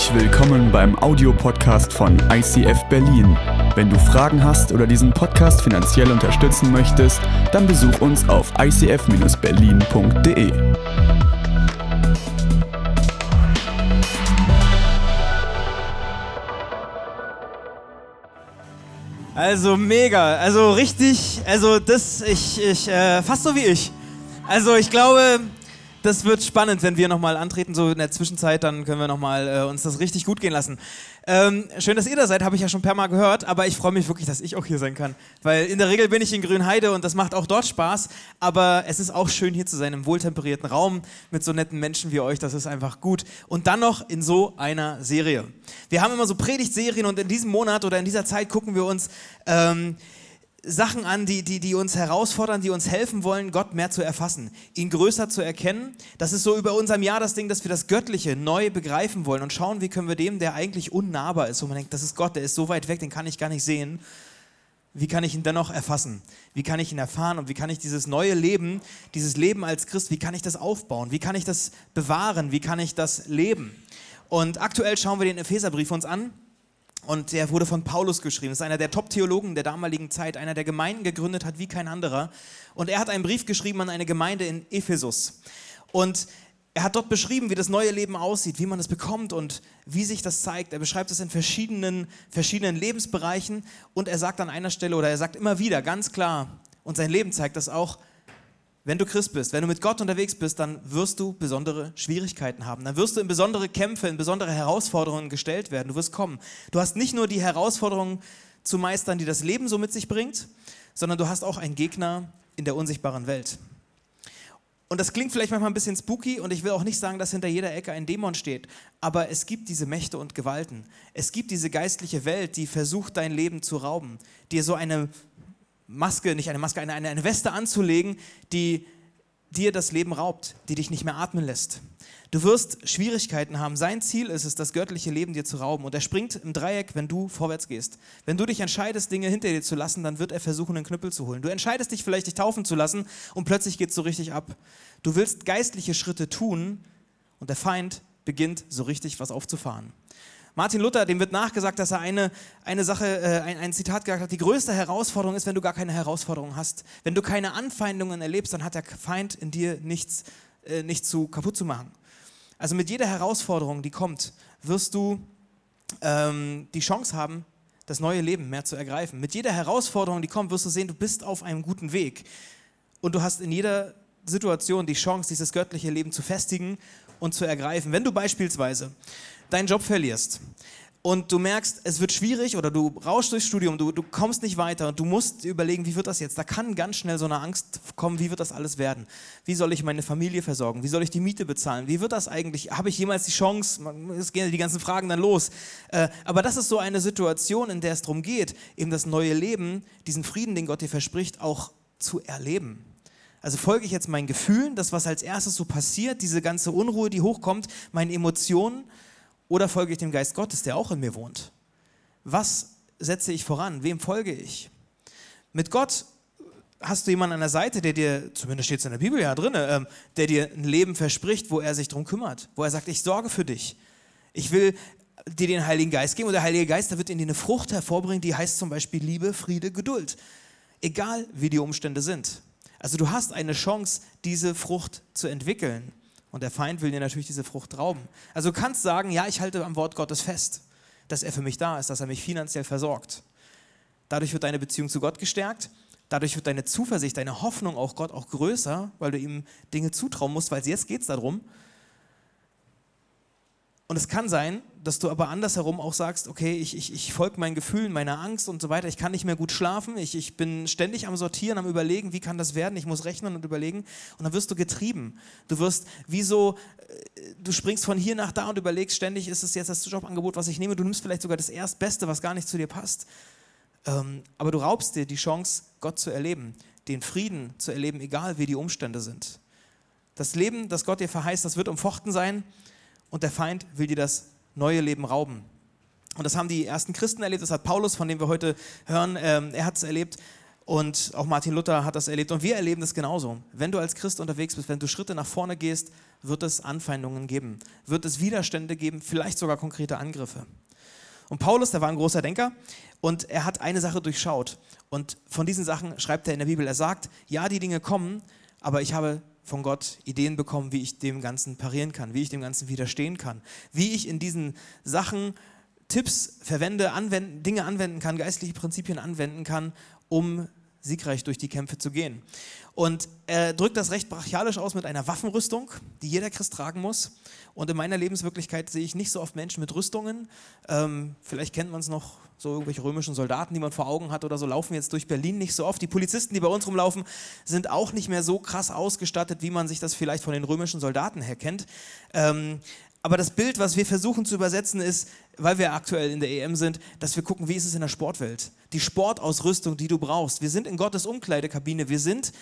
Herzlich willkommen beim Audiopodcast von ICF Berlin. Wenn du Fragen hast oder diesen Podcast finanziell unterstützen möchtest, dann besuch uns auf icf-berlin.de. Also mega, also richtig, also das, ich, ich, äh, fast so wie ich. Also ich glaube, das wird spannend, wenn wir nochmal antreten, so in der Zwischenzeit, dann können wir nochmal äh, uns das richtig gut gehen lassen. Ähm, schön, dass ihr da seid, habe ich ja schon per Mal gehört, aber ich freue mich wirklich, dass ich auch hier sein kann. Weil in der Regel bin ich in Grünheide und das macht auch dort Spaß, aber es ist auch schön hier zu sein im wohltemperierten Raum mit so netten Menschen wie euch, das ist einfach gut. Und dann noch in so einer Serie. Wir haben immer so Predigtserien und in diesem Monat oder in dieser Zeit gucken wir uns... Ähm, Sachen an, die, die, die uns herausfordern, die uns helfen wollen, Gott mehr zu erfassen, ihn größer zu erkennen. Das ist so über unserem Jahr das Ding, dass wir das Göttliche neu begreifen wollen und schauen, wie können wir dem, der eigentlich unnahbar ist, wo man denkt, das ist Gott, der ist so weit weg, den kann ich gar nicht sehen. Wie kann ich ihn dennoch erfassen? Wie kann ich ihn erfahren und wie kann ich dieses neue Leben, dieses Leben als Christ, wie kann ich das aufbauen? Wie kann ich das bewahren? Wie kann ich das leben? Und aktuell schauen wir den Epheserbrief uns an und der wurde von Paulus geschrieben. Das ist einer der Top-Theologen der damaligen Zeit, einer, der Gemeinden gegründet hat wie kein anderer. Und er hat einen Brief geschrieben an eine Gemeinde in Ephesus. Und er hat dort beschrieben, wie das neue Leben aussieht, wie man es bekommt und wie sich das zeigt. Er beschreibt es in verschiedenen, verschiedenen Lebensbereichen und er sagt an einer Stelle oder er sagt immer wieder ganz klar, und sein Leben zeigt das auch, wenn du Christ bist, wenn du mit Gott unterwegs bist, dann wirst du besondere Schwierigkeiten haben. Dann wirst du in besondere Kämpfe, in besondere Herausforderungen gestellt werden. Du wirst kommen. Du hast nicht nur die Herausforderungen zu meistern, die das Leben so mit sich bringt, sondern du hast auch einen Gegner in der unsichtbaren Welt. Und das klingt vielleicht manchmal ein bisschen spooky und ich will auch nicht sagen, dass hinter jeder Ecke ein Dämon steht, aber es gibt diese Mächte und Gewalten. Es gibt diese geistliche Welt, die versucht, dein Leben zu rauben, dir so eine Maske, nicht eine Maske, eine, eine, Weste anzulegen, die dir das Leben raubt, die dich nicht mehr atmen lässt. Du wirst Schwierigkeiten haben. Sein Ziel ist es, das göttliche Leben dir zu rauben. Und er springt im Dreieck, wenn du vorwärts gehst. Wenn du dich entscheidest, Dinge hinter dir zu lassen, dann wird er versuchen, einen Knüppel zu holen. Du entscheidest dich vielleicht, dich taufen zu lassen und plötzlich geht es so richtig ab. Du willst geistliche Schritte tun und der Feind beginnt so richtig was aufzufahren. Martin Luther, dem wird nachgesagt, dass er eine, eine Sache, äh, ein, ein Zitat gesagt hat, die größte Herausforderung ist, wenn du gar keine Herausforderung hast. Wenn du keine Anfeindungen erlebst, dann hat der Feind in dir nichts, äh, nichts zu kaputt zu machen. Also mit jeder Herausforderung, die kommt, wirst du ähm, die Chance haben, das neue Leben mehr zu ergreifen. Mit jeder Herausforderung, die kommt, wirst du sehen, du bist auf einem guten Weg. Und du hast in jeder Situation die Chance, dieses göttliche Leben zu festigen und zu ergreifen. Wenn du beispielsweise deinen Job verlierst und du merkst, es wird schwierig oder du rauschst durchs Studium, du, du kommst nicht weiter und du musst überlegen, wie wird das jetzt? Da kann ganz schnell so eine Angst kommen, wie wird das alles werden? Wie soll ich meine Familie versorgen? Wie soll ich die Miete bezahlen? Wie wird das eigentlich? Habe ich jemals die Chance? Es gehen die ganzen Fragen dann los. Äh, aber das ist so eine Situation, in der es darum geht, eben das neue Leben, diesen Frieden, den Gott dir verspricht, auch zu erleben. Also folge ich jetzt meinen Gefühlen, das, was als erstes so passiert, diese ganze Unruhe, die hochkommt, meinen Emotionen, oder folge ich dem Geist Gottes, der auch in mir wohnt? Was setze ich voran? Wem folge ich? Mit Gott hast du jemanden an der Seite, der dir, zumindest steht es in der Bibel ja drin, ähm, der dir ein Leben verspricht, wo er sich darum kümmert, wo er sagt, ich sorge für dich. Ich will dir den Heiligen Geist geben und der Heilige Geist, der wird in dir eine Frucht hervorbringen, die heißt zum Beispiel Liebe, Friede, Geduld. Egal wie die Umstände sind. Also du hast eine Chance, diese Frucht zu entwickeln. Und der Feind will dir natürlich diese Frucht rauben. Also du kannst sagen, ja, ich halte am Wort Gottes fest, dass er für mich da ist, dass er mich finanziell versorgt. Dadurch wird deine Beziehung zu Gott gestärkt. Dadurch wird deine Zuversicht, deine Hoffnung auch Gott auch größer, weil du ihm Dinge zutrauen musst, weil jetzt geht es darum, und es kann sein, dass du aber andersherum auch sagst, okay, ich, ich, ich folge meinen Gefühlen, meiner Angst und so weiter, ich kann nicht mehr gut schlafen, ich, ich bin ständig am Sortieren, am Überlegen, wie kann das werden, ich muss rechnen und überlegen und dann wirst du getrieben. Du wirst wie so, äh, du springst von hier nach da und überlegst ständig, ist es jetzt das Jobangebot, was ich nehme, du nimmst vielleicht sogar das Erstbeste, was gar nicht zu dir passt. Ähm, aber du raubst dir die Chance, Gott zu erleben, den Frieden zu erleben, egal wie die Umstände sind. Das Leben, das Gott dir verheißt, das wird umfochten sein und der Feind will dir das neue Leben rauben. Und das haben die ersten Christen erlebt, das hat Paulus, von dem wir heute hören, ähm, er hat es erlebt. Und auch Martin Luther hat das erlebt und wir erleben das genauso. Wenn du als Christ unterwegs bist, wenn du Schritte nach vorne gehst, wird es Anfeindungen geben, wird es Widerstände geben, vielleicht sogar konkrete Angriffe. Und Paulus, der war ein großer Denker und er hat eine Sache durchschaut. Und von diesen Sachen schreibt er in der Bibel. Er sagt, ja, die Dinge kommen, aber ich habe von Gott Ideen bekommen, wie ich dem Ganzen parieren kann, wie ich dem Ganzen widerstehen kann, wie ich in diesen Sachen Tipps verwende, anwenden, Dinge anwenden kann, geistliche Prinzipien anwenden kann, um siegreich durch die Kämpfe zu gehen. Und er drückt das recht brachialisch aus mit einer Waffenrüstung, die jeder Christ tragen muss. Und in meiner Lebenswirklichkeit sehe ich nicht so oft Menschen mit Rüstungen. Ähm, vielleicht kennt man es noch, so irgendwelche römischen Soldaten, die man vor Augen hat oder so, laufen jetzt durch Berlin nicht so oft. Die Polizisten, die bei uns rumlaufen, sind auch nicht mehr so krass ausgestattet, wie man sich das vielleicht von den römischen Soldaten her kennt. Ähm, aber das Bild, was wir versuchen zu übersetzen, ist, weil wir aktuell in der EM sind, dass wir gucken, wie ist es in der Sportwelt. Die Sportausrüstung, die du brauchst. Wir sind in Gottes Umkleidekabine. Wir sind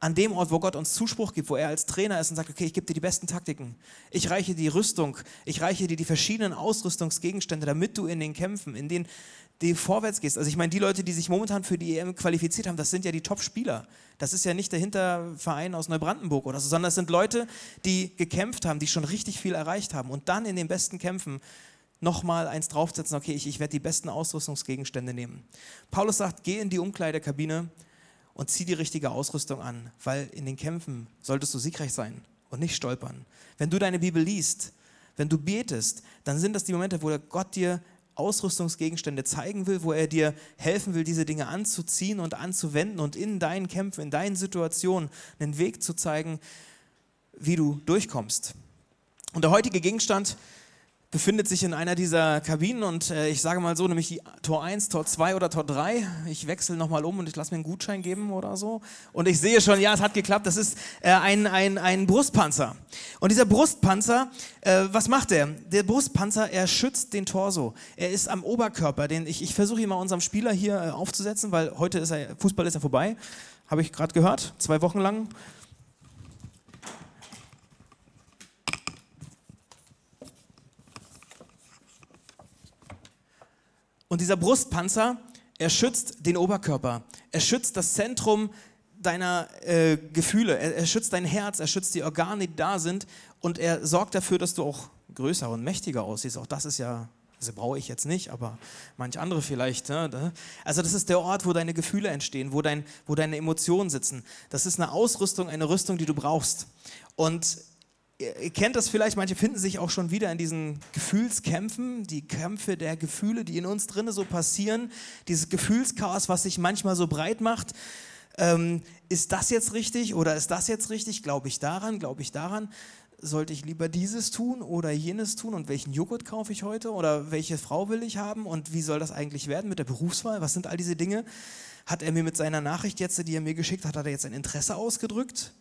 an dem Ort, wo Gott uns Zuspruch gibt, wo er als Trainer ist und sagt, okay, ich gebe dir die besten Taktiken. Ich reiche dir die Rüstung. Ich reiche dir die verschiedenen Ausrüstungsgegenstände, damit du in den Kämpfen, in den du vorwärts gehst. Also ich meine, die Leute, die sich momentan für die EM qualifiziert haben, das sind ja die Top-Spieler. Das ist ja nicht der Hinterverein aus Neubrandenburg oder so, sondern das sind Leute, die gekämpft haben, die schon richtig viel erreicht haben und dann in den besten Kämpfen nochmal eins draufsetzen, okay, ich, ich werde die besten Ausrüstungsgegenstände nehmen. Paulus sagt, geh in die Umkleidekabine und zieh die richtige Ausrüstung an, weil in den Kämpfen solltest du siegreich sein und nicht stolpern. Wenn du deine Bibel liest, wenn du betest, dann sind das die Momente, wo Gott dir Ausrüstungsgegenstände zeigen will, wo er dir helfen will, diese Dinge anzuziehen und anzuwenden und in deinen Kämpfen, in deinen Situationen einen Weg zu zeigen, wie du durchkommst. Und der heutige Gegenstand befindet sich in einer dieser Kabinen und äh, ich sage mal so, nämlich die Tor 1, Tor 2 oder Tor 3. Ich wechsle nochmal um und ich lasse mir einen Gutschein geben oder so. Und ich sehe schon, ja, es hat geklappt. Das ist äh, ein, ein, ein Brustpanzer. Und dieser Brustpanzer, äh, was macht er? Der Brustpanzer, er schützt den Torso. Er ist am Oberkörper. Den ich ich versuche ihn mal unserem Spieler hier äh, aufzusetzen, weil heute ist er, Fußball ist ja vorbei. Habe ich gerade gehört, zwei Wochen lang. Und dieser Brustpanzer, er schützt den Oberkörper. Er schützt das Zentrum deiner äh, Gefühle. Er, er, schützt dein Herz, er schützt die Organe, die da sind. Und er sorgt dafür, dass du auch größer und mächtiger aussiehst. Auch das ist ja, also brauche ich jetzt nicht, aber manch andere vielleicht. Ne? Also das ist der Ort, wo deine Gefühle entstehen, wo, dein, wo deine Emotionen sitzen. Das ist eine Ausrüstung, eine Rüstung, die du brauchst. Und ihr kennt das vielleicht, manche finden sich auch schon wieder in diesen Gefühlskämpfen, die Kämpfe der Gefühle, die in uns drinnen so passieren, dieses Gefühlschaos, was sich manchmal so breit macht. Ähm, ist das jetzt richtig oder ist das jetzt richtig? Glaube ich daran? Glaube ich daran? Sollte ich lieber dieses tun oder jenes tun und welchen Joghurt kaufe ich heute oder welche Frau will ich haben und wie soll das eigentlich werden mit der Berufswahl? Was sind all diese Dinge? Hat er mir mit seiner Nachricht jetzt, die er mir geschickt hat, hat er jetzt ein Interesse ausgedrückt?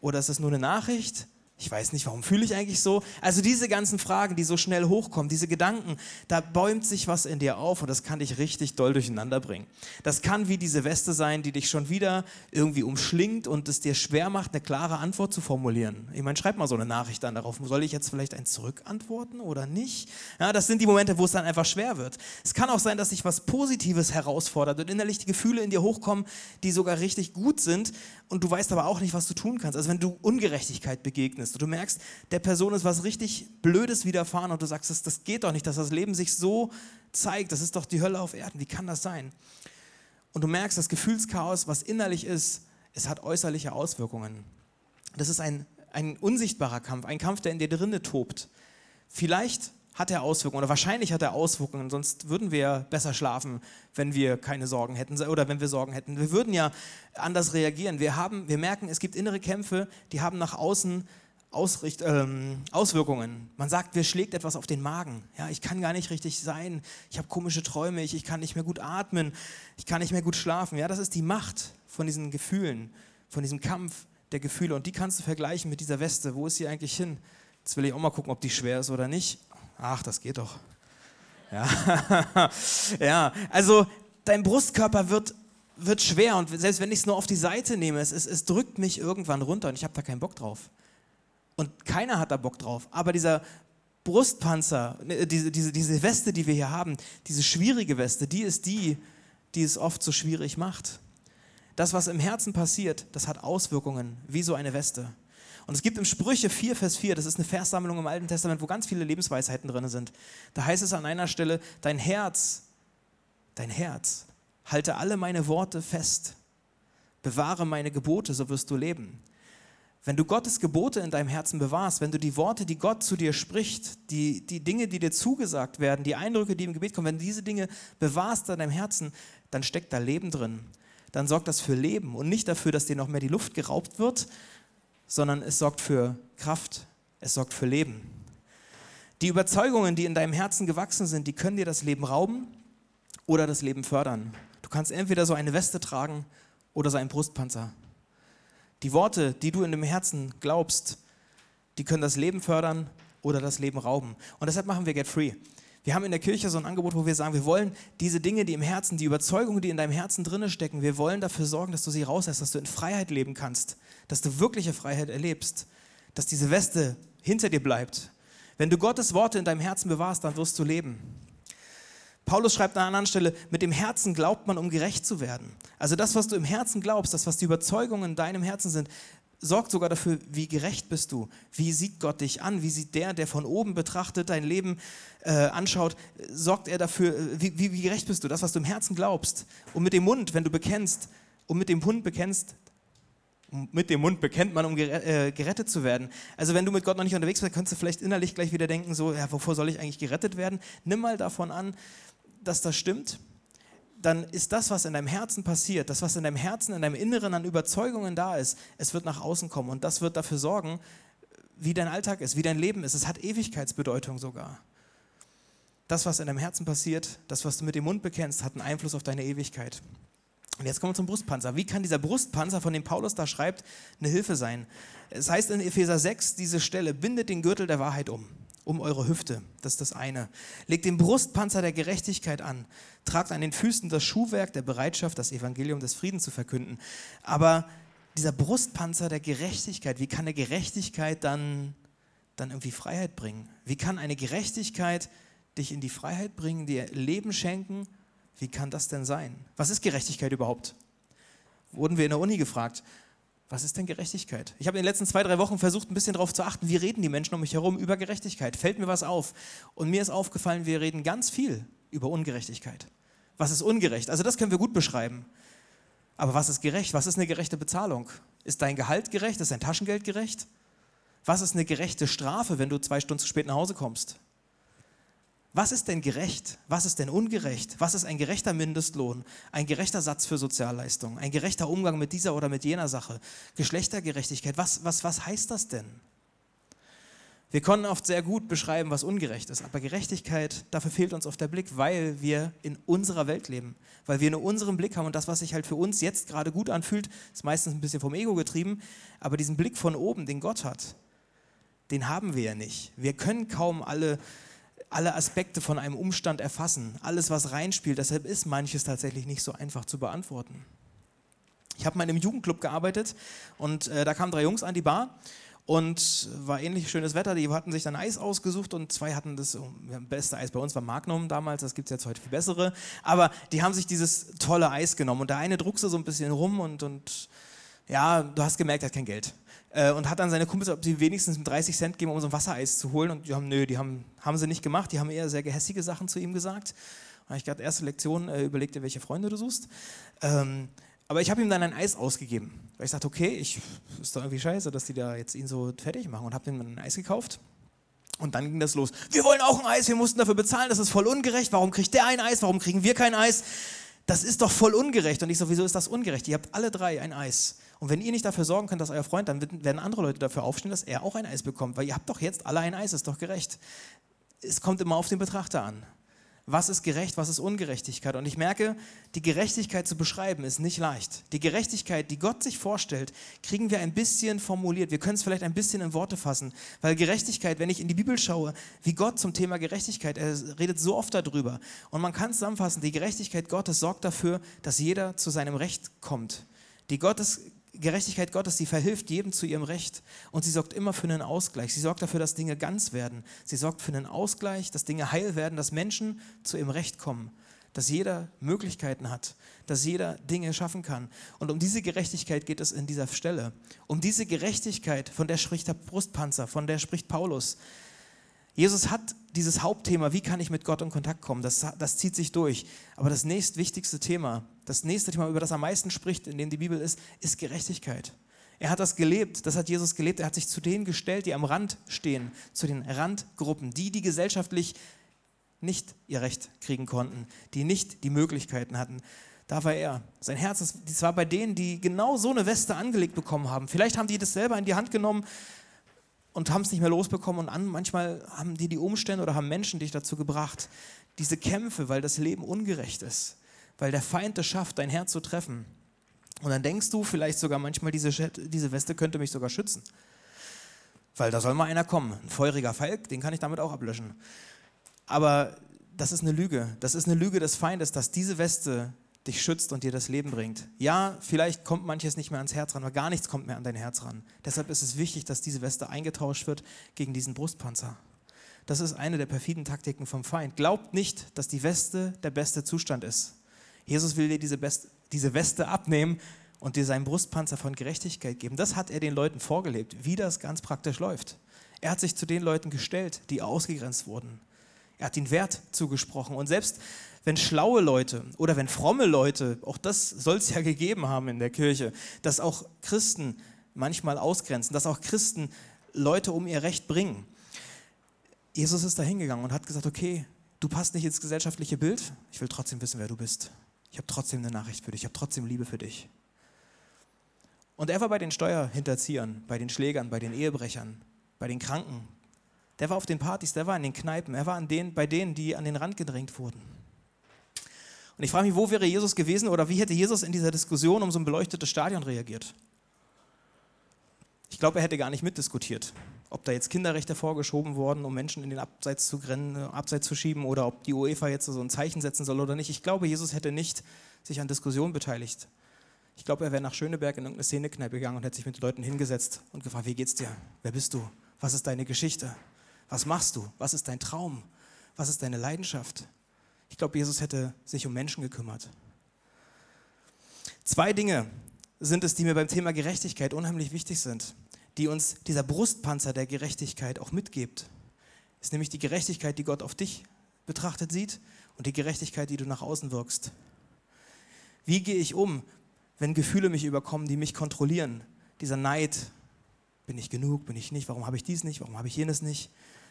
Oder ist es nur eine Nachricht? Ich weiß nicht, warum fühle ich eigentlich so? Also diese ganzen Fragen, die so schnell hochkommen, diese Gedanken, da bäumt sich was in dir auf und das kann dich richtig doll durcheinander bringen. Das kann wie diese Weste sein, die dich schon wieder irgendwie umschlingt und es dir schwer macht, eine klare Antwort zu formulieren. Ich meine, schreib mal so eine Nachricht dann darauf. Soll ich jetzt vielleicht ein zurückantworten oder nicht? Ja, das sind die Momente, wo es dann einfach schwer wird. Es kann auch sein, dass sich was Positives herausfordert und innerlich die Gefühle in dir hochkommen, die sogar richtig gut sind und du weißt aber auch nicht, was du tun kannst. Also wenn du Ungerechtigkeit begegnest, ist. Du merkst, der Person ist was richtig Blödes widerfahren und du sagst, das, das geht doch nicht, dass das Leben sich so zeigt. Das ist doch die Hölle auf Erden. Wie kann das sein? Und du merkst, das Gefühlschaos, was innerlich ist, es hat äußerliche Auswirkungen. Das ist ein, ein unsichtbarer Kampf, ein Kampf, der in dir drinne tobt. Vielleicht hat er Auswirkungen oder wahrscheinlich hat er Auswirkungen, sonst würden wir besser schlafen, wenn wir keine Sorgen hätten oder wenn wir Sorgen hätten. Wir würden ja anders reagieren. Wir, haben, wir merken, es gibt innere Kämpfe, die haben nach außen Ausricht, ähm, Auswirkungen. Man sagt, mir schlägt etwas auf den Magen. Ja, ich kann gar nicht richtig sein. Ich habe komische Träume. Ich, ich kann nicht mehr gut atmen. Ich kann nicht mehr gut schlafen. Ja, das ist die Macht von diesen Gefühlen, von diesem Kampf der Gefühle. Und die kannst du vergleichen mit dieser Weste. Wo ist sie eigentlich hin? Jetzt will ich auch mal gucken, ob die schwer ist oder nicht. Ach, das geht doch. Ja, ja also dein Brustkörper wird, wird schwer. Und selbst wenn ich es nur auf die Seite nehme, es, es, es drückt mich irgendwann runter und ich habe da keinen Bock drauf. Und keiner hat da Bock drauf. Aber dieser Brustpanzer, ne, diese, diese, diese Weste, die wir hier haben, diese schwierige Weste, die ist die, die es oft so schwierig macht. das, was im Herzen passiert, das hat Auswirkungen, wie so eine Weste. Und es gibt im Sprüche 4, Vers 4, das ist eine Verssammlung im Alten Testament, wo ganz viele Lebensweisheiten drin sind. Da heißt es an einer Stelle, dein Herz, dein Herz, halte alle meine Worte fest, bewahre meine Gebote, so wirst du leben. Wenn du Gottes Gebote in deinem Herzen bewahrst, wenn du die Worte, die Gott zu dir spricht, die, die Dinge, die dir zugesagt werden, die Eindrücke, die im Gebet kommen, wenn du diese Dinge bewahrst in deinem Herzen, dann steckt da Leben drin. Dann sorgt das für Leben und nicht dafür, dass dir noch mehr die Luft geraubt wird, sondern es sorgt für Kraft, es sorgt für Leben. Die Überzeugungen, die in deinem Herzen gewachsen sind, die können dir das Leben rauben oder das Leben fördern. Du kannst entweder so eine Weste tragen oder so einen Brustpanzer. Die Worte, die du in dem Herzen glaubst, die können das Leben fördern oder das Leben rauben. Und deshalb machen wir Get Free. Wir haben in der Kirche so ein Angebot, wo wir sagen, wir wollen diese Dinge, die im Herzen, die Überzeugungen, die in deinem Herzen drinne stecken, wir wollen dafür sorgen, dass du sie rauslässt, dass du in Freiheit leben kannst, dass du wirkliche Freiheit erlebst, dass diese Weste hinter dir bleibt. Wenn du Gottes Worte in deinem Herzen bewahrst, dann wirst du leben. Paulus schreibt an einer anderen Stelle, mit dem Herzen glaubt man, um gerecht zu werden. Also das, was du im Herzen glaubst, das, was die Überzeugungen in deinem Herzen sind, sorgt sogar dafür, wie gerecht bist du. Wie sieht Gott dich an? Wie sieht der, der von oben betrachtet dein Leben äh, anschaut, sorgt er dafür, äh, wie, wie, wie gerecht bist du? Das, was du im Herzen glaubst. Und mit dem Mund, wenn du bekennst, und mit dem Mund bekennst, mit dem Mund bekennt man, um äh, gerettet zu werden. Also wenn du mit Gott noch nicht unterwegs bist, kannst du vielleicht innerlich gleich wieder denken, so, ja, wovor soll ich eigentlich gerettet werden? Nimm mal davon an, dass das stimmt dann ist das, was in deinem Herzen passiert, das, was in deinem Herzen, in deinem Inneren an Überzeugungen da ist, es wird nach außen kommen und das wird dafür sorgen, wie dein Alltag ist, wie dein Leben ist. Es hat Ewigkeitsbedeutung sogar. Das, was in deinem Herzen passiert, das, was du mit dem Mund bekennst, hat einen Einfluss auf deine Ewigkeit. Und jetzt kommen wir zum Brustpanzer. Wie kann dieser Brustpanzer, von dem Paulus da schreibt, eine Hilfe sein? Es heißt in Epheser 6, diese Stelle, bindet den Gürtel der Wahrheit um um eure Hüfte. Das ist das eine. Legt den Brustpanzer der Gerechtigkeit an. Tragt an den Füßen das Schuhwerk der Bereitschaft, das Evangelium des Friedens zu verkünden. Aber dieser Brustpanzer der Gerechtigkeit, wie kann eine Gerechtigkeit dann, dann irgendwie Freiheit bringen? Wie kann eine Gerechtigkeit dich in die Freiheit bringen, dir Leben schenken? Wie kann das denn sein? Was ist Gerechtigkeit überhaupt? Wurden wir in der Uni gefragt. Was ist denn Gerechtigkeit? Ich habe in den letzten zwei, drei Wochen versucht, ein bisschen darauf zu achten, wie reden die Menschen um mich herum über Gerechtigkeit. Fällt mir was auf? Und mir ist aufgefallen, wir reden ganz viel über Ungerechtigkeit. Was ist ungerecht? Also das können wir gut beschreiben. Aber was ist gerecht? Was ist eine gerechte Bezahlung? Ist dein Gehalt gerecht? Ist dein Taschengeld gerecht? Was ist eine gerechte Strafe, wenn du zwei Stunden zu spät nach Hause kommst? Was ist denn gerecht? Was ist denn ungerecht? Was ist ein gerechter Mindestlohn? Ein gerechter Satz für Sozialleistungen? Ein gerechter Umgang mit dieser oder mit jener Sache? Geschlechtergerechtigkeit? Was, was, was heißt das denn? Wir können oft sehr gut beschreiben, was ungerecht ist, aber Gerechtigkeit, dafür fehlt uns oft der Blick, weil wir in unserer Welt leben, weil wir nur unseren Blick haben und das, was sich halt für uns jetzt gerade gut anfühlt, ist meistens ein bisschen vom Ego getrieben, aber diesen Blick von oben, den Gott hat, den haben wir ja nicht. Wir können kaum alle alle Aspekte von einem Umstand erfassen, alles, was reinspielt. Deshalb ist manches tatsächlich nicht so einfach zu beantworten. Ich habe mal in einem Jugendclub gearbeitet und äh, da kamen drei Jungs an die Bar und war ähnlich schönes Wetter. Die hatten sich dann Eis ausgesucht und zwei hatten das oh, beste Eis bei uns war Magnum damals, das gibt es jetzt heute viel bessere. Aber die haben sich dieses tolle Eis genommen und der eine druckste so ein bisschen rum und, und ja, du hast gemerkt, er hat kein Geld. Äh, und hat dann seine Kumpels, ob sie wenigstens 30 Cent geben, um so ein Wassereis zu holen. Und die haben, nö, die haben, haben sie nicht gemacht. Die haben eher sehr gehässige Sachen zu ihm gesagt. Da habe ich gerade erste Lektion, äh, überleg welche Freunde du suchst. Ähm, aber ich habe ihm dann ein Eis ausgegeben. Weil ich sagte, okay, ich, ist doch irgendwie scheiße, dass die da jetzt ihn so fertig machen. Und habe ihm ein Eis gekauft. Und dann ging das los. Wir wollen auch ein Eis, wir mussten dafür bezahlen, das ist voll ungerecht. Warum kriegt der ein Eis, warum kriegen wir kein Eis? Das ist doch voll ungerecht. Und ich so, wieso ist das ungerecht? Ihr habt alle drei ein Eis. Und wenn ihr nicht dafür sorgen könnt, dass euer Freund, dann werden andere Leute dafür aufstehen, dass er auch ein Eis bekommt. Weil ihr habt doch jetzt alle ein Eis, ist doch gerecht. Es kommt immer auf den Betrachter an. Was ist gerecht, was ist Ungerechtigkeit? Und ich merke, die Gerechtigkeit zu beschreiben ist nicht leicht. Die Gerechtigkeit, die Gott sich vorstellt, kriegen wir ein bisschen formuliert. Wir können es vielleicht ein bisschen in Worte fassen. Weil Gerechtigkeit, wenn ich in die Bibel schaue, wie Gott zum Thema Gerechtigkeit, er redet so oft darüber. Und man kann es zusammenfassen, die Gerechtigkeit Gottes sorgt dafür, dass jeder zu seinem Recht kommt. Die Gottes Gerechtigkeit Gottes, sie verhilft jedem zu ihrem Recht und sie sorgt immer für einen Ausgleich. Sie sorgt dafür, dass Dinge ganz werden. Sie sorgt für einen Ausgleich, dass Dinge heil werden, dass Menschen zu ihrem Recht kommen, dass jeder Möglichkeiten hat, dass jeder Dinge schaffen kann. Und um diese Gerechtigkeit geht es in dieser Stelle. Um diese Gerechtigkeit, von der spricht der Brustpanzer, von der spricht Paulus. Jesus hat dieses Hauptthema, wie kann ich mit Gott in Kontakt kommen, das, das zieht sich durch. Aber das nächstwichtigste Thema, das nächste Thema, über das am meisten spricht, in dem die Bibel ist, ist Gerechtigkeit. Er hat das gelebt, das hat Jesus gelebt. Er hat sich zu denen gestellt, die am Rand stehen, zu den Randgruppen, die, die gesellschaftlich nicht ihr Recht kriegen konnten, die nicht die Möglichkeiten hatten. Da war er. Sein Herz, das war bei denen, die genau so eine Weste angelegt bekommen haben. Vielleicht haben die das selber in die Hand genommen und haben es nicht mehr losbekommen. Und an, manchmal haben die die Umstände oder haben Menschen dich dazu gebracht, diese Kämpfe, weil das Leben ungerecht ist, weil der Feind es schafft, dein Herz zu treffen. Und dann denkst du vielleicht sogar manchmal, diese, diese Weste könnte mich sogar schützen. Weil da soll mal einer kommen. Ein feuriger Falk, den kann ich damit auch ablöschen. Aber das ist eine Lüge. Das ist eine Lüge des Feindes, dass diese Weste dich schützt und dir das Leben bringt. Ja, vielleicht kommt manches nicht mehr ans Herz ran, aber gar nichts kommt mehr an dein Herz ran. Deshalb ist es wichtig, dass diese Weste eingetauscht wird gegen diesen Brustpanzer. Das ist eine der perfiden Taktiken vom Feind. Glaubt nicht, dass die Weste der beste Zustand ist. Jesus will dir diese, Best, diese Weste abnehmen und dir seinen Brustpanzer von Gerechtigkeit geben. Das hat er den Leuten vorgelebt, wie das ganz praktisch läuft. Er hat sich zu den Leuten gestellt, die ausgegrenzt wurden. Er hat ihnen Wert zugesprochen. Und selbst wenn schlaue Leute oder wenn fromme Leute, auch das soll es ja gegeben haben in der Kirche, dass auch Christen manchmal ausgrenzen, dass auch Christen Leute um ihr Recht bringen. Jesus ist da hingegangen und hat gesagt, okay, du passt nicht ins gesellschaftliche Bild, ich will trotzdem wissen, wer du bist. Ich habe trotzdem eine Nachricht für dich, ich habe trotzdem Liebe für dich. Und er war bei den Steuerhinterziehern, bei den Schlägern, bei den Ehebrechern, bei den Kranken, der war auf den Partys, der war in den Kneipen, er war an denen, bei denen, die an den Rand gedrängt wurden. Und ich frage mich, wo wäre Jesus gewesen oder wie hätte Jesus in dieser Diskussion um so ein beleuchtetes Stadion reagiert? Ich glaube, er hätte gar nicht mitdiskutiert, ob da jetzt Kinderrechte vorgeschoben wurden, um Menschen in den Abseits zu, grennen, äh, Abseits zu schieben oder ob die UEFA jetzt so ein Zeichen setzen soll oder nicht. Ich glaube, Jesus hätte nicht sich an Diskussionen beteiligt. Ich glaube, er wäre nach Schöneberg in irgendeine Szenekneipe gegangen und hätte sich mit den Leuten hingesetzt und gefragt, wie geht's dir? Wer bist du? Was ist deine Geschichte? Was machst du? Was ist dein Traum? Was ist deine Leidenschaft? Ich glaube, Jesus hätte sich um Menschen gekümmert. Zwei Dinge sind es, die mir beim Thema Gerechtigkeit unheimlich wichtig sind, die uns dieser Brustpanzer der Gerechtigkeit auch mitgibt. Ist nämlich die Gerechtigkeit, die Gott auf dich betrachtet sieht und die Gerechtigkeit, die du nach außen wirkst. Wie gehe ich um, wenn Gefühle mich überkommen, die mich kontrollieren? Dieser Neid, bin ich genug, bin ich nicht, warum habe ich dies nicht, warum habe ich jenes nicht?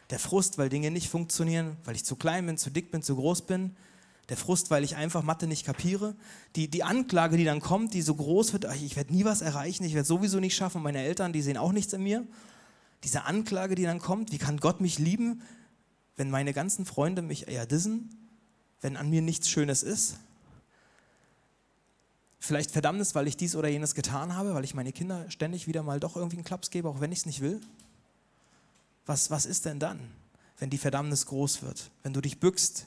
Der Frust, weil Dinge nicht funktionieren, weil ich zu klein bin, zu dick bin, zu groß bin. Der Frust, weil ich einfach Mathe nicht kapiere. Die, die Anklage, die dann kommt, die so groß wird, ich werde nie was erreichen, ich werde sowieso nicht schaffen, meine Eltern, die sehen auch nichts in mir. Diese Anklage, die dann kommt, wie kann Gott mich lieben, wenn meine ganzen Freunde mich eher dissen, wenn an mir nichts Schönes ist? Vielleicht Verdammnis, weil ich dies oder jenes getan habe, weil ich meine Kinder ständig wieder mal doch irgendwie einen Klaps gebe, auch wenn ich es nicht will? was, was ist denn dann, wenn die Verdammnis groß wird, wenn du dich bückst,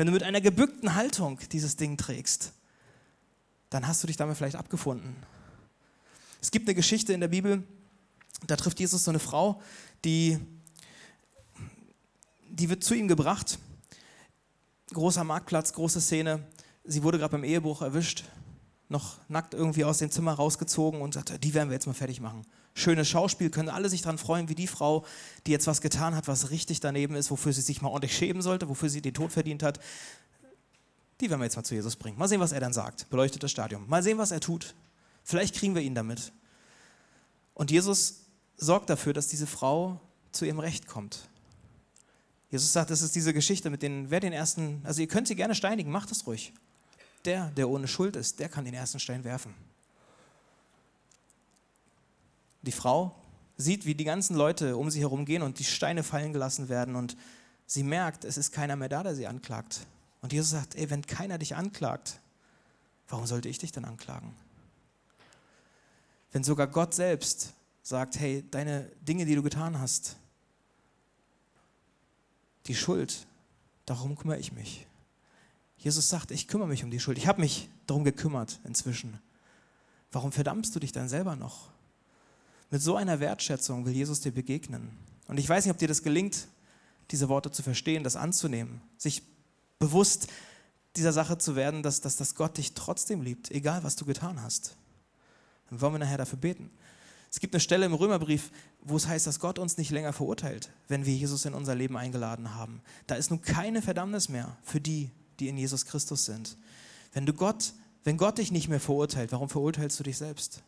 wenn du mit einer gebückten Haltung dieses Ding trägst, dann hast du dich damit vielleicht abgefunden. Es gibt eine Geschichte in der Bibel, da trifft Jesus so eine Frau, die, die wird zu ihm gebracht. Großer Marktplatz, große Szene. Sie wurde gerade beim Ehebruch erwischt noch nackt irgendwie aus dem Zimmer rausgezogen und sagte, die werden wir jetzt mal fertig machen. Schönes Schauspiel, können alle sich daran freuen, wie die Frau, die jetzt was getan hat, was richtig daneben ist, wofür sie sich mal ordentlich schämen sollte, wofür sie den Tod verdient hat. Die werden wir jetzt mal zu Jesus bringen. Mal sehen, was er dann sagt. Beleuchtetes Stadium. Mal sehen, was er tut. Vielleicht kriegen wir ihn damit. Und Jesus sorgt dafür, dass diese Frau zu ihrem Recht kommt. Jesus sagt, das ist diese Geschichte mit den, wer den ersten, also ihr könnt sie gerne steinigen, macht es ruhig der, der ohne Schuld ist, der kann den ersten Stein werfen. Die Frau sieht, wie die ganzen Leute um sie herum gehen und die Steine fallen gelassen werden und sie merkt, es ist keiner mehr da, der sie anklagt. Und Jesus sagt, ey, wenn keiner dich anklagt, warum sollte ich dich dann anklagen? Wenn sogar Gott selbst sagt, hey, deine Dinge, die du getan hast, die Schuld, darum kümmere ich mich. Jesus sagt, ich kümmere mich um die Schuld. Ich habe mich darum gekümmert inzwischen. Warum verdammst du dich dann selber noch? Mit so einer Wertschätzung will Jesus dir begegnen. Und ich weiß nicht, ob dir das gelingt, diese Worte zu verstehen, das anzunehmen, sich bewusst dieser Sache zu werden, dass, dass, dass Gott dich trotzdem liebt, egal was du getan hast. Dann wollen wir nachher dafür beten. Es gibt eine Stelle im Römerbrief, wo es heißt, dass Gott uns nicht länger verurteilt, wenn wir Jesus in unser Leben eingeladen haben. Da ist nun keine Verdammnis mehr für die, die in Jesus Christus sind. Wenn du Gott, wenn Gott dich nicht mehr verurteilt, warum verurteilst du dich selbst?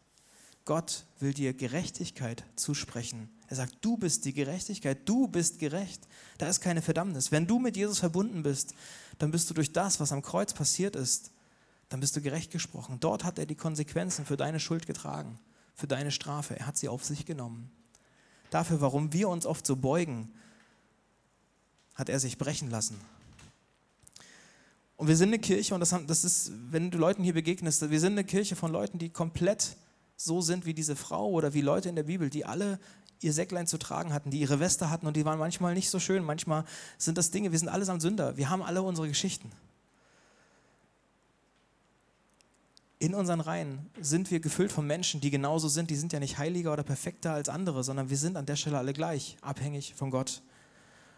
Gott will dir Gerechtigkeit zusprechen. Er sagt, du bist die Gerechtigkeit, du bist gerecht. Da ist keine Verdammnis. Wenn du mit Jesus verbunden bist, dann bist du durch das, was am Kreuz passiert ist, dann bist du gerecht gesprochen. Dort hat er die Konsequenzen für deine Schuld getragen für deine Strafe. Er hat sie auf sich genommen. Dafür, warum wir uns oft so beugen, hat er sich brechen lassen. Und wir sind eine Kirche, und das, ist, wenn du Leuten hier begegnest, wir sind eine Kirche von Leuten, die komplett so sind wie diese Frau oder wie Leute in der Bibel, die alle ihr Säcklein zu tragen hatten, die ihre Weste hatten und die waren manchmal nicht so schön, manchmal sind das Dinge, wir sind allesamt Sünder, wir haben alle unsere Geschichten. in unseren Reihen sind wir gefüllt von Menschen, die genauso sind. Die sind ja nicht heiliger oder perfekter als andere, sondern wir sind an der Stelle alle gleich, abhängig von Gott.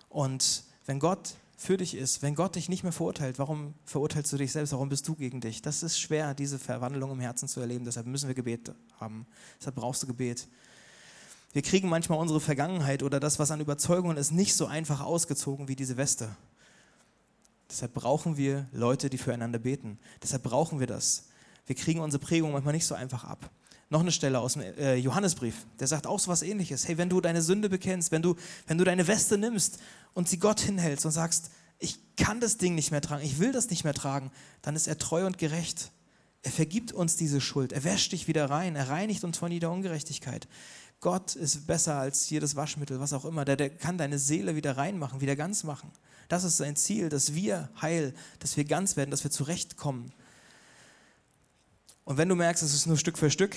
Und wenn Gott für dich ist, wenn Gott dich nicht mehr verurteilt, warum verurteilst du dich selbst? Warum bist du gegen dich? Das ist schwer, diese Verwandlung im Herzen zu erleben. Deshalb müssen wir Gebet haben. Deshalb brauchst du Gebet. Wir kriegen manchmal unsere Vergangenheit oder das, was an Überzeugungen ist, nicht so einfach ausgezogen wie diese Weste. Deshalb brauchen wir Leute, die füreinander beten. Deshalb brauchen wir das wir kriegen unsere Prägung manchmal nicht so einfach ab. Noch eine Stelle aus dem äh, Johannesbrief, der sagt auch so was ähnliches. Hey, wenn du deine Sünde bekennst, wenn du, wenn du deine Weste nimmst und sie Gott hinhältst und sagst, ich kann das Ding nicht mehr tragen, ich will das nicht mehr tragen, dann ist er treu und gerecht. Er vergibt uns diese Schuld, er wäscht dich wieder rein, er reinigt uns von jeder Ungerechtigkeit. Gott ist besser als jedes Waschmittel, was auch immer. Der, der kann deine Seele wieder reinmachen, wieder ganz machen. Das ist sein Ziel, dass wir heil, dass wir ganz werden, dass wir zurechtkommen und wenn du merkst, es ist nur Stück für Stück,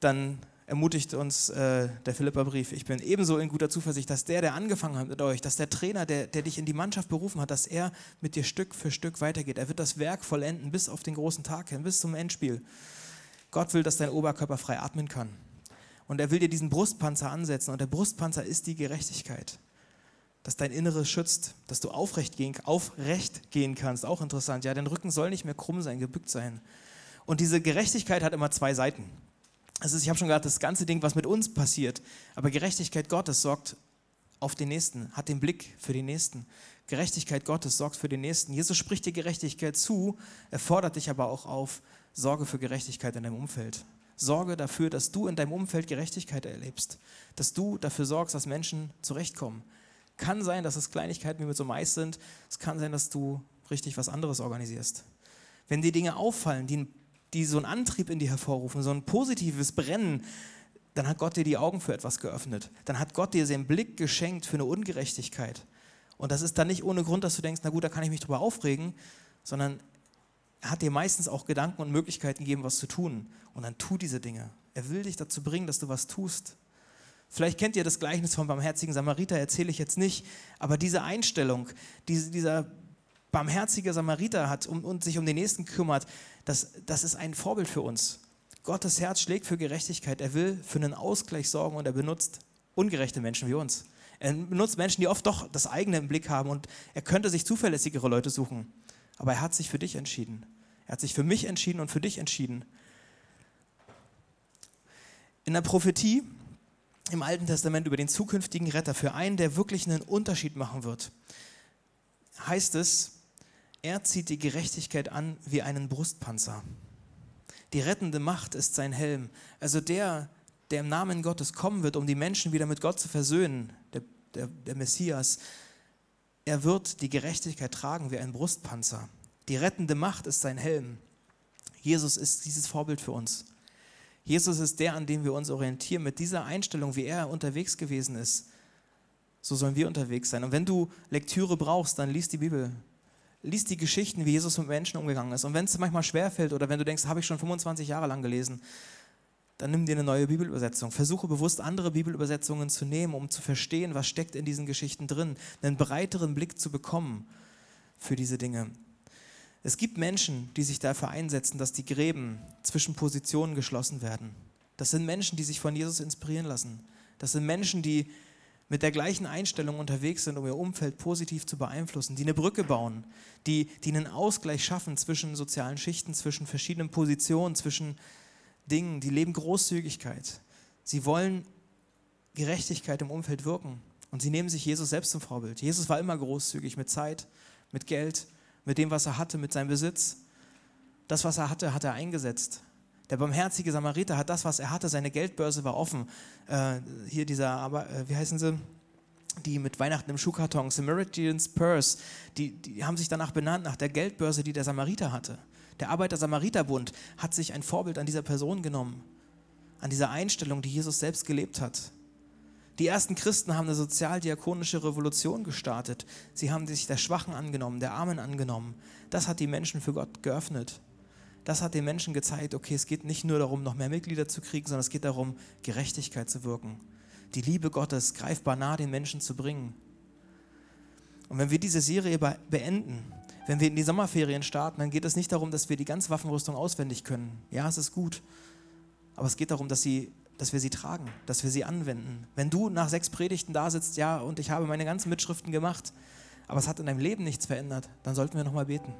dann ermutigt uns äh, der Philipperbrief. Ich bin ebenso in guter Zuversicht, dass der, der angefangen hat mit euch, dass der Trainer, der, der dich in die Mannschaft berufen hat, dass er mit dir Stück für Stück weitergeht. Er wird das Werk vollenden bis auf den großen Tag hin, bis zum Endspiel. Gott will, dass dein Oberkörper frei atmen kann. Und er will dir diesen Brustpanzer ansetzen. Und der Brustpanzer ist die Gerechtigkeit. Dass dein Inneres schützt, dass du aufrecht gehen, aufrecht gehen kannst. Auch interessant. Ja, dein Rücken soll nicht mehr krumm sein, gebückt sein. Und diese Gerechtigkeit hat immer zwei Seiten. Also ich habe schon gesagt, das ganze Ding, was mit uns passiert, aber Gerechtigkeit Gottes sorgt auf den Nächsten, hat den Blick für den Nächsten. Gerechtigkeit Gottes sorgt für den Nächsten. Jesus spricht dir Gerechtigkeit zu, er fordert dich aber auch auf, Sorge für Gerechtigkeit in deinem Umfeld. Sorge dafür, dass du in deinem Umfeld Gerechtigkeit erlebst, dass du dafür sorgst, dass Menschen zurechtkommen. Kann sein, dass es Kleinigkeiten wie mit so Mais sind, es kann sein, dass du richtig was anderes organisierst. Wenn dir Dinge auffallen, die ein die so einen Antrieb in dir hervorrufen, so ein positives Brennen, dann hat Gott dir die Augen für etwas geöffnet. Dann hat Gott dir den Blick geschenkt für eine Ungerechtigkeit. Und das ist dann nicht ohne Grund, dass du denkst, na gut, da kann ich mich drüber aufregen, sondern er hat dir meistens auch Gedanken und Möglichkeiten gegeben, was zu tun. Und dann tu diese Dinge. Er will dich dazu bringen, dass du was tust. Vielleicht kennt ihr das Gleichnis vom barmherzigen Samariter, erzähle ich jetzt nicht, aber diese Einstellung, diese, dieser barmherziger Samariter hat und, und sich um den Nächsten kümmert, das, das ist ein Vorbild für uns. Gottes Herz schlägt für Gerechtigkeit. Er will für einen Ausgleich sorgen und er benutzt ungerechte Menschen wie uns. Er benutzt Menschen, die oft doch das eigene im Blick haben und er könnte sich zuverlässigere Leute suchen. Aber er hat sich für dich entschieden. Er hat sich für mich entschieden und für dich entschieden. In der Prophetie im Alten Testament über den zukünftigen Retter, für einen, der wirklich einen Unterschied machen wird, heißt es, er zieht die Gerechtigkeit an wie einen Brustpanzer. Die rettende Macht ist sein Helm. Also der, der im Namen Gottes kommen wird, um die Menschen wieder mit Gott zu versöhnen, der, der, der Messias, er wird die Gerechtigkeit tragen wie ein Brustpanzer. Die rettende Macht ist sein Helm. Jesus ist dieses Vorbild für uns. Jesus ist der, an dem wir uns orientieren. Mit dieser Einstellung, wie er unterwegs gewesen ist, so sollen wir unterwegs sein. Und wenn du Lektüre brauchst, dann liest die Bibel lies die Geschichten, wie Jesus mit Menschen umgegangen ist. Und wenn es manchmal schwerfällt oder wenn du denkst, habe ich schon 25 Jahre lang gelesen, dann nimm dir eine neue Bibelübersetzung. Versuche bewusst andere Bibelübersetzungen zu nehmen, um zu verstehen, was steckt in diesen Geschichten drin, einen breiteren Blick zu bekommen für diese Dinge. Es gibt Menschen, die sich dafür einsetzen, dass die Gräben zwischen Positionen geschlossen werden. Das sind Menschen, die sich von Jesus inspirieren lassen. Das sind Menschen, die mit der gleichen Einstellung unterwegs sind, um ihr Umfeld positiv zu beeinflussen, die eine Brücke bauen, die, die einen Ausgleich schaffen zwischen sozialen Schichten, zwischen verschiedenen Positionen, zwischen Dingen, die leben Großzügigkeit. Sie wollen Gerechtigkeit im Umfeld wirken und sie nehmen sich Jesus selbst zum Vorbild. Jesus war immer großzügig mit Zeit, mit Geld, mit dem, was er hatte, mit seinem Besitz. Das, was er hatte, hat er eingesetzt. Der barmherzige Samariter hat das, was er hatte, seine Geldbörse war offen. Äh, hier dieser, aber äh, wie heißen sie? Die mit Weihnachten im Schuhkarton, Samaritan's Purse, die, die haben sich danach benannt, nach der Geldbörse, die der Samariter hatte. Der Arbeiter-Samariter-Bund hat sich ein Vorbild an dieser Person genommen, an dieser Einstellung, die Jesus selbst gelebt hat. Die ersten Christen haben eine sozialdiakonische Revolution gestartet. Sie haben sich der Schwachen angenommen, der Armen angenommen. Das hat die Menschen für Gott geöffnet das hat den Menschen gezeigt, okay, es geht nicht nur darum, noch mehr Mitglieder zu kriegen, sondern es geht darum, Gerechtigkeit zu wirken. Die Liebe Gottes greifbar nah den Menschen zu bringen. Und wenn wir diese Serie beenden, wenn wir in die Sommerferien starten, dann geht es nicht darum, dass wir die ganze Waffenrüstung auswendig können. Ja, es ist gut. Aber es geht darum, dass, sie, dass wir sie tragen, dass wir sie anwenden. Wenn du nach sechs Predigten da sitzt, ja, und ich habe meine ganzen Mitschriften gemacht, aber es hat in deinem Leben nichts verändert, dann sollten wir nochmal beten.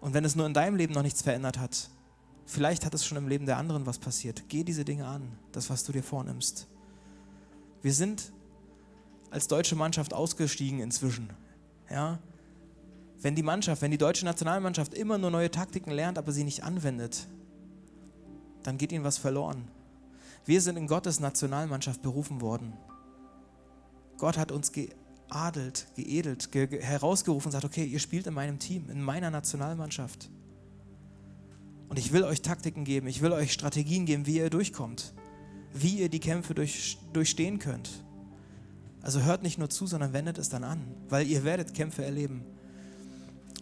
Und wenn es nur in deinem Leben noch nichts verändert hat, vielleicht hat es schon im Leben der anderen was passiert. Geh diese Dinge an, das, was du dir vornimmst. Wir sind als deutsche Mannschaft ausgestiegen inzwischen. Ja? Wenn die Mannschaft, wenn die deutsche Nationalmannschaft immer nur neue Taktiken lernt, aber sie nicht anwendet, dann geht ihnen was verloren. Wir sind in Gottes Nationalmannschaft berufen worden. Gott hat uns geadelt, geedelt, ge herausgerufen und sagt, okay, ihr spielt in meinem Team, in meiner Nationalmannschaft. Und ich will euch Taktiken geben, ich will euch Strategien geben, wie ihr durchkommt, wie ihr die Kämpfe durch, durchstehen könnt. Also hört nicht nur zu, sondern wendet es dann an, weil ihr werdet Kämpfe erleben.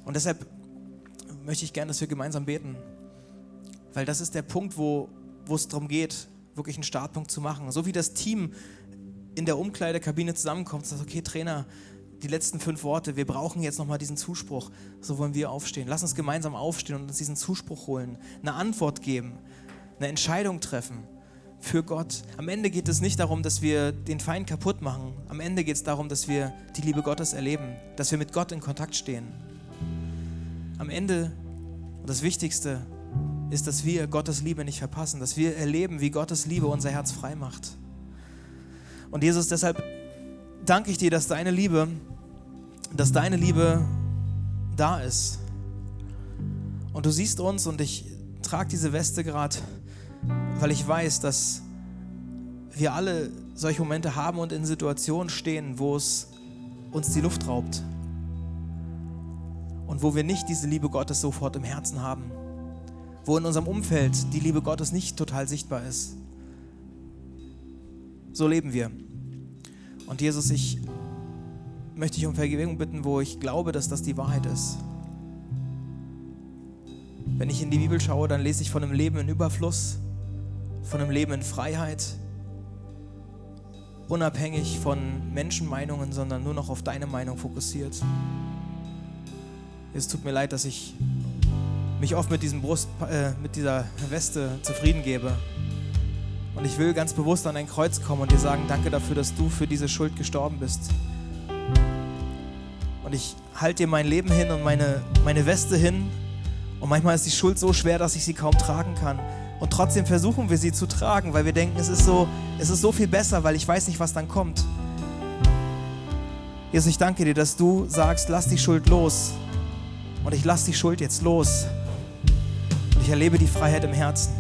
Und deshalb möchte ich gerne, dass wir gemeinsam beten, weil das ist der Punkt, wo, wo es darum geht, wirklich einen Startpunkt zu machen. So wie das Team in der Umkleidekabine zusammenkommt und sagt, okay, Trainer, die letzten fünf Worte, wir brauchen jetzt nochmal diesen Zuspruch. So wollen wir aufstehen. Lass uns gemeinsam aufstehen und uns diesen Zuspruch holen, eine Antwort geben, eine Entscheidung treffen für Gott. Am Ende geht es nicht darum, dass wir den Feind kaputt machen. Am Ende geht es darum, dass wir die Liebe Gottes erleben, dass wir mit Gott in Kontakt stehen. Am Ende, und das Wichtigste, ist, dass wir Gottes Liebe nicht verpassen, dass wir erleben, wie Gottes Liebe unser Herz frei macht. Und Jesus, deshalb danke ich dir, dass deine Liebe, dass deine Liebe da ist. Und du siehst uns und ich trage diese Weste gerade, weil ich weiß, dass wir alle solche Momente haben und in Situationen stehen, wo es uns die Luft raubt. Und wo wir nicht diese Liebe Gottes sofort im Herzen haben. Wo in unserem Umfeld die Liebe Gottes nicht total sichtbar ist. So leben wir. Und Jesus, ich möchte dich um Vergebung bitten, wo ich glaube, dass das die Wahrheit ist. Wenn ich in die Bibel schaue, dann lese ich von einem Leben in Überfluss, von einem Leben in Freiheit, unabhängig von Menschenmeinungen, sondern nur noch auf deine Meinung fokussiert. Es tut mir leid, dass ich mich oft mit, diesem Brust, äh, mit dieser Weste zufrieden gebe. Und ich will ganz bewusst an dein Kreuz kommen und dir sagen, danke dafür, dass du für diese Schuld gestorben bist. Und ich halte dir mein Leben hin und meine, meine Weste hin. Und manchmal ist die Schuld so schwer, dass ich sie kaum tragen kann. Und trotzdem versuchen wir sie zu tragen, weil wir denken, es ist so, es ist so viel besser, weil ich weiß nicht, was dann kommt. Jesus, ich danke dir, dass du sagst, lass die Schuld los. Und ich lass die Schuld jetzt los. Und ich erlebe die Freiheit im Herzen.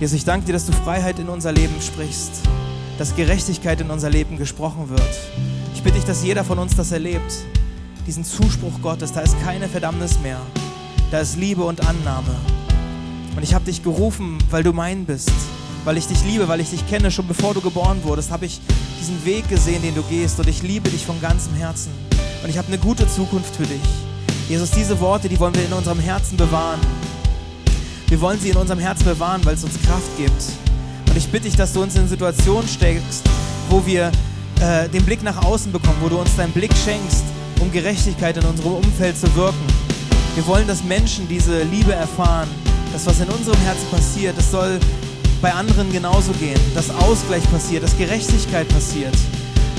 Jesus, ich danke dir, dass du Freiheit in unser Leben sprichst, dass Gerechtigkeit in unser Leben gesprochen wird. Ich bitte dich, dass jeder von uns das erlebt, diesen Zuspruch Gottes. Da ist keine Verdammnis mehr, da ist Liebe und Annahme. Und ich habe dich gerufen, weil du mein bist, weil ich dich liebe, weil ich dich kenne. Schon bevor du geboren wurdest, habe ich diesen Weg gesehen, den du gehst. Und ich liebe dich von ganzem Herzen. Und ich habe eine gute Zukunft für dich. Jesus, diese Worte, die wollen wir in unserem Herzen bewahren. Wir wollen sie in unserem Herzen bewahren, weil es uns Kraft gibt. Und ich bitte dich, dass du uns in Situationen steckst, wo wir äh, den Blick nach außen bekommen, wo du uns deinen Blick schenkst, um Gerechtigkeit in unserem Umfeld zu wirken. Wir wollen, dass Menschen diese Liebe erfahren. Das, was in unserem Herzen passiert, das soll bei anderen genauso gehen, dass Ausgleich passiert, dass Gerechtigkeit passiert.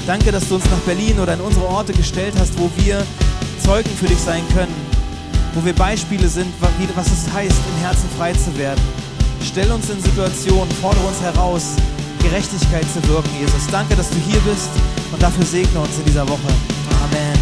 Danke, dass du uns nach Berlin oder in unsere Orte gestellt hast, wo wir Zeugen für dich sein können, wo wir Beispiele sind, was es heißt, im Herzen frei zu werden. Stell uns in Situationen, fordere uns heraus, Gerechtigkeit zu wirken, Jesus. Danke, dass du hier bist und dafür segne uns in dieser Woche. Amen.